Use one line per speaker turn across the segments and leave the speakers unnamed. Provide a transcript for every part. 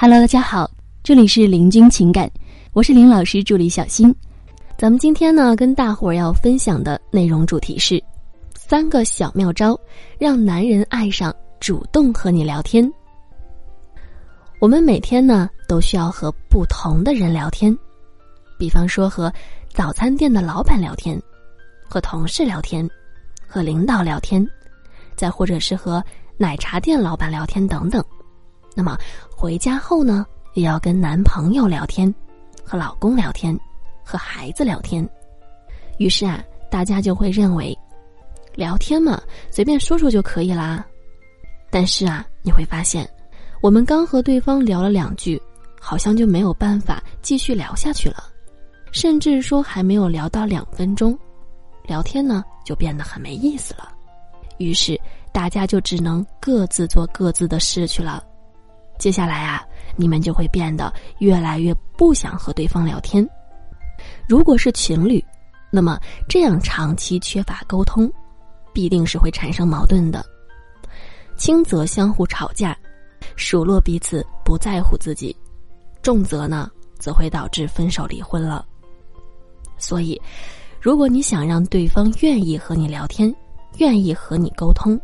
Hello，大家好，这里是林君情感，我是林老师助理小新。咱们今天呢，跟大伙儿要分享的内容主题是三个小妙招，让男人爱上主动和你聊天。我们每天呢，都需要和不同的人聊天，比方说和早餐店的老板聊天，和同事聊天，和领导聊天，再或者是和奶茶店老板聊天等等。那么回家后呢，也要跟男朋友聊天，和老公聊天，和孩子聊天。于是啊，大家就会认为，聊天嘛，随便说说就可以啦。但是啊，你会发现。我们刚和对方聊了两句，好像就没有办法继续聊下去了，甚至说还没有聊到两分钟，聊天呢就变得很没意思了。于是大家就只能各自做各自的事去了。接下来啊，你们就会变得越来越不想和对方聊天。如果是情侣，那么这样长期缺乏沟通，必定是会产生矛盾的，轻则相互吵架。数落彼此不在乎自己，重则呢，则会导致分手离婚了。所以，如果你想让对方愿意和你聊天，愿意和你沟通，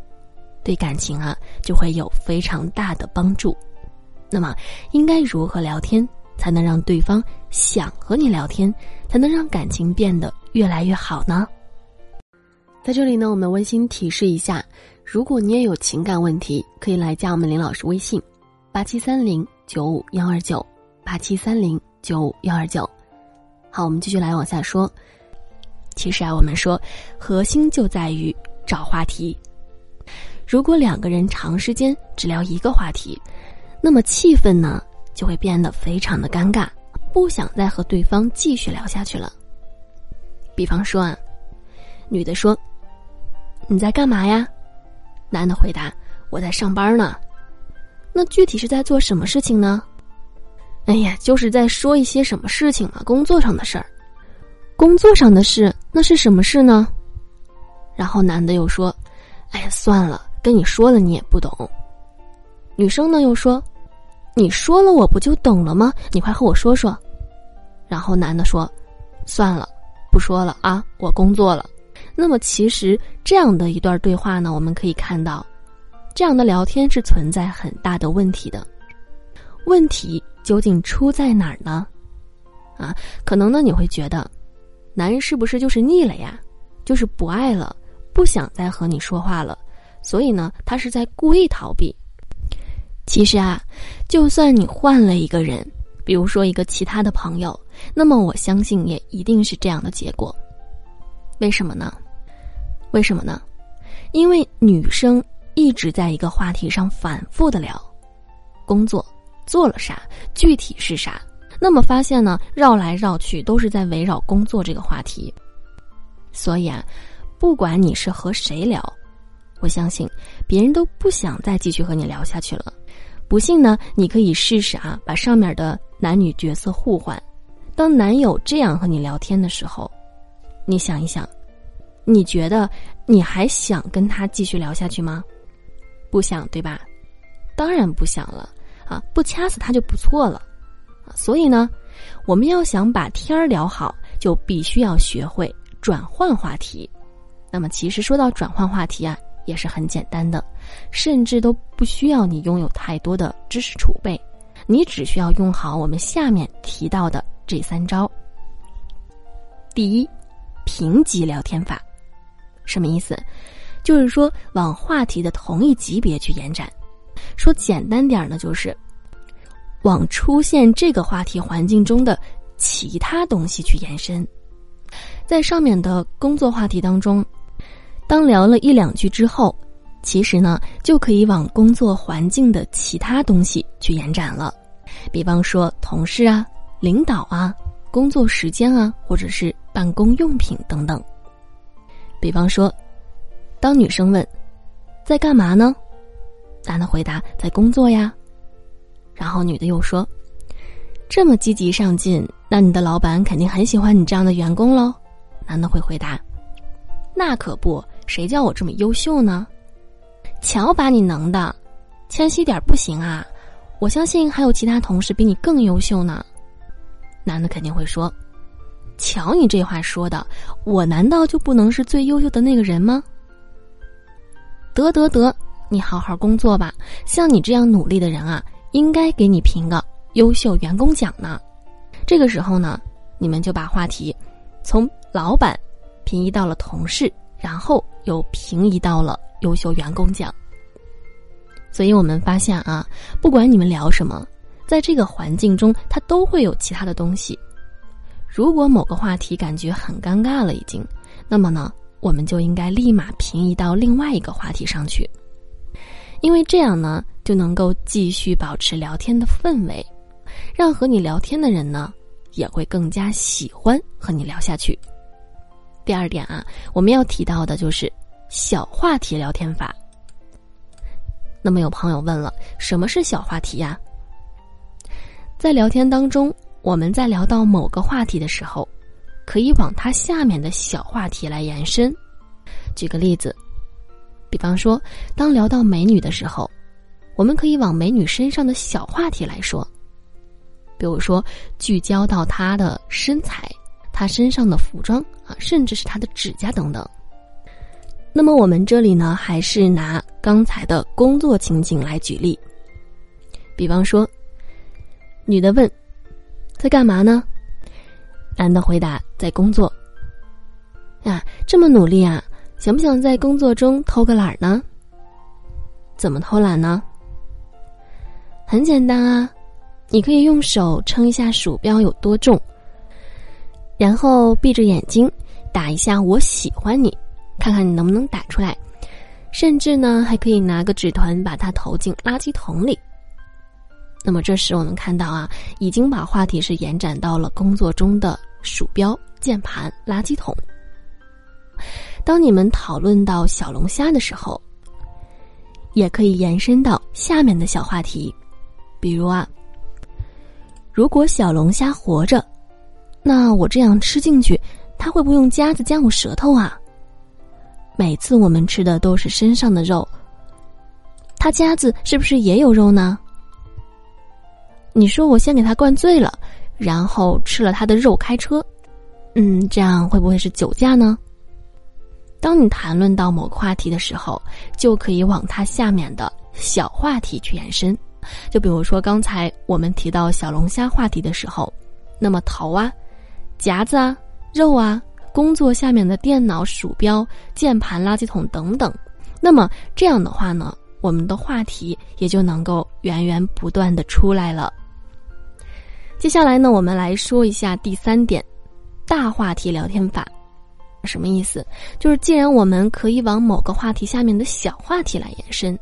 对感情啊就会有非常大的帮助。那么，应该如何聊天才能让对方想和你聊天，才能让感情变得越来越好呢？在这里呢，我们温馨提示一下。如果你也有情感问题，可以来加我们林老师微信：八七三零九五幺二九八七三零九五幺二九。好，我们继续来往下说。其实啊，我们说核心就在于找话题。如果两个人长时间只聊一个话题，那么气氛呢就会变得非常的尴尬，不想再和对方继续聊下去了。比方说啊，女的说：“你在干嘛呀？”男的回答：“我在上班呢。”那具体是在做什么事情呢？哎呀，就是在说一些什么事情嘛，工作上的事儿。工作上的事，那是什么事呢？然后男的又说：“哎呀，算了，跟你说了你也不懂。”女生呢又说：“你说了我不就懂了吗？你快和我说说。”然后男的说：“算了，不说了啊，我工作了。”那么，其实这样的一段对话呢，我们可以看到，这样的聊天是存在很大的问题的。问题究竟出在哪儿呢？啊，可能呢你会觉得，男人是不是就是腻了呀？就是不爱了，不想再和你说话了，所以呢，他是在故意逃避。其实啊，就算你换了一个人，比如说一个其他的朋友，那么我相信也一定是这样的结果。为什么呢？为什么呢？因为女生一直在一个话题上反复的聊，工作做了啥，具体是啥，那么发现呢，绕来绕去都是在围绕工作这个话题。所以啊，不管你是和谁聊，我相信别人都不想再继续和你聊下去了。不信呢，你可以试试啊，把上面的男女角色互换，当男友这样和你聊天的时候，你想一想。你觉得你还想跟他继续聊下去吗？不想对吧？当然不想了啊！不掐死他就不错了。所以呢，我们要想把天儿聊好，就必须要学会转换话题。那么，其实说到转换话题啊，也是很简单的，甚至都不需要你拥有太多的知识储备，你只需要用好我们下面提到的这三招。第一，评级聊天法。什么意思？就是说往话题的同一级别去延展。说简单点呢，就是往出现这个话题环境中的其他东西去延伸。在上面的工作话题当中，当聊了一两句之后，其实呢就可以往工作环境的其他东西去延展了。比方说同事啊、领导啊、工作时间啊，或者是办公用品等等。比方说，当女生问“在干嘛呢”，男的回答“在工作呀”，然后女的又说：“这么积极上进，那你的老板肯定很喜欢你这样的员工喽。”男的会回答：“那可不，谁叫我这么优秀呢？瞧把你能的，谦虚点不行啊！我相信还有其他同事比你更优秀呢。男的肯定会说：“瞧你这话说的，我难道就不能是最优秀的那个人吗？”得得得，你好好工作吧。像你这样努力的人啊，应该给你评个优秀员工奖呢。这个时候呢，你们就把话题从老板平移到了同事，然后又平移到了优秀员工奖。所以我们发现啊，不管你们聊什么，在这个环境中，它都会有其他的东西。如果某个话题感觉很尴尬了，已经，那么呢，我们就应该立马平移到另外一个话题上去，因为这样呢，就能够继续保持聊天的氛围，让和你聊天的人呢，也会更加喜欢和你聊下去。第二点啊，我们要提到的就是小话题聊天法。那么有朋友问了，什么是小话题呀？在聊天当中，我们在聊到某个话题的时候，可以往它下面的小话题来延伸。举个例子，比方说，当聊到美女的时候，我们可以往美女身上的小话题来说，比如说聚焦到她的身材、他身上的服装啊，甚至是他的指甲等等。那么我们这里呢，还是拿刚才的工作情景来举例。比方说，女的问：“在干嘛呢？”男的回答：“在工作。”啊，这么努力啊，想不想在工作中偷个懒呢？怎么偷懒呢？很简单啊，你可以用手称一下鼠标有多重，然后闭着眼睛打一下“我喜欢你”。看看你能不能打出来，甚至呢，还可以拿个纸团把它投进垃圾桶里。那么这时我们看到啊，已经把话题是延展到了工作中的鼠标、键盘、垃圾桶。当你们讨论到小龙虾的时候，也可以延伸到下面的小话题，比如啊，如果小龙虾活着，那我这样吃进去，它会不会用夹子夹我舌头啊？每次我们吃的都是身上的肉，他夹子是不是也有肉呢？你说我先给他灌醉了，然后吃了他的肉开车，嗯，这样会不会是酒驾呢？当你谈论到某个话题的时候，就可以往它下面的小话题去延伸。就比如说刚才我们提到小龙虾话题的时候，那么头啊、夹子啊、肉啊。工作下面的电脑、鼠标、键盘、垃圾桶等等，那么这样的话呢，我们的话题也就能够源源不断的出来了。接下来呢，我们来说一下第三点，大话题聊天法，什么意思？就是既然我们可以往某个话题下面的小话题来延伸，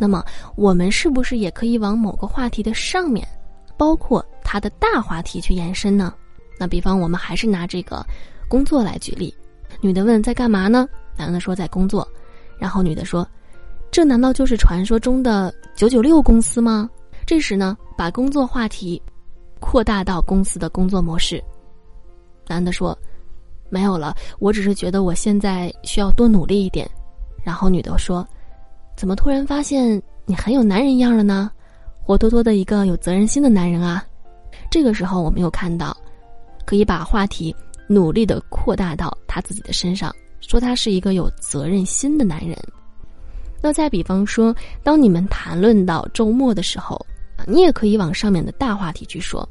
那么我们是不是也可以往某个话题的上面，包括它的大话题去延伸呢？那比方我们还是拿这个。工作来举例，女的问在干嘛呢？男的说在工作，然后女的说：“这难道就是传说中的九九六公司吗？”这时呢，把工作话题扩大到公司的工作模式。男的说：“没有了，我只是觉得我现在需要多努力一点。”然后女的说：“怎么突然发现你很有男人样了呢？活脱脱的一个有责任心的男人啊！”这个时候我们又看到，可以把话题。努力的扩大到他自己的身上，说他是一个有责任心的男人。那再比方说，当你们谈论到周末的时候，你也可以往上面的大话题去说。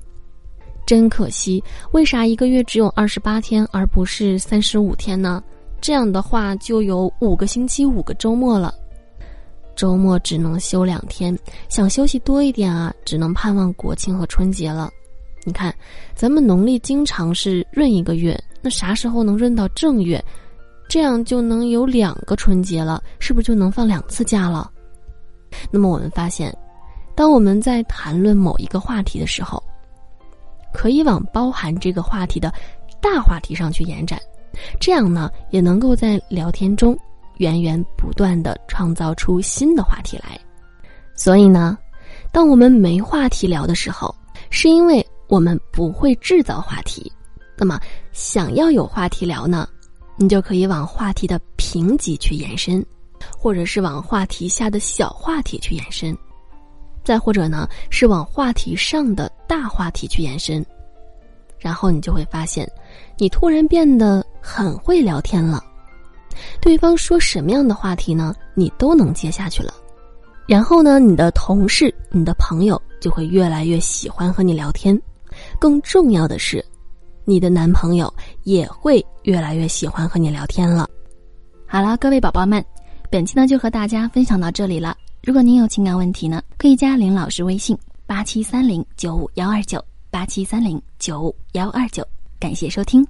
真可惜，为啥一个月只有二十八天，而不是三十五天呢？这样的话，就有五个星期五个周末了。周末只能休两天，想休息多一点啊，只能盼望国庆和春节了。你看，咱们农历经常是闰一个月，那啥时候能闰到正月？这样就能有两个春节了，是不是就能放两次假了？那么我们发现，当我们在谈论某一个话题的时候，可以往包含这个话题的大话题上去延展，这样呢，也能够在聊天中源源不断的创造出新的话题来。所以呢，当我们没话题聊的时候，是因为。我们不会制造话题，那么想要有话题聊呢，你就可以往话题的评级去延伸，或者是往话题下的小话题去延伸。再或者呢是往话题上的大话题去延伸，然后你就会发现，你突然变得很会聊天了。对方说什么样的话题呢，你都能接下去了。然后呢，你的同事、你的朋友就会越来越喜欢和你聊天。更重要的是，你的男朋友也会越来越喜欢和你聊天了。好了，各位宝宝们，本期呢就和大家分享到这里了。如果您有情感问题呢，可以加林老师微信：八七三零九五幺二九八七三零九五幺二九。感谢收听。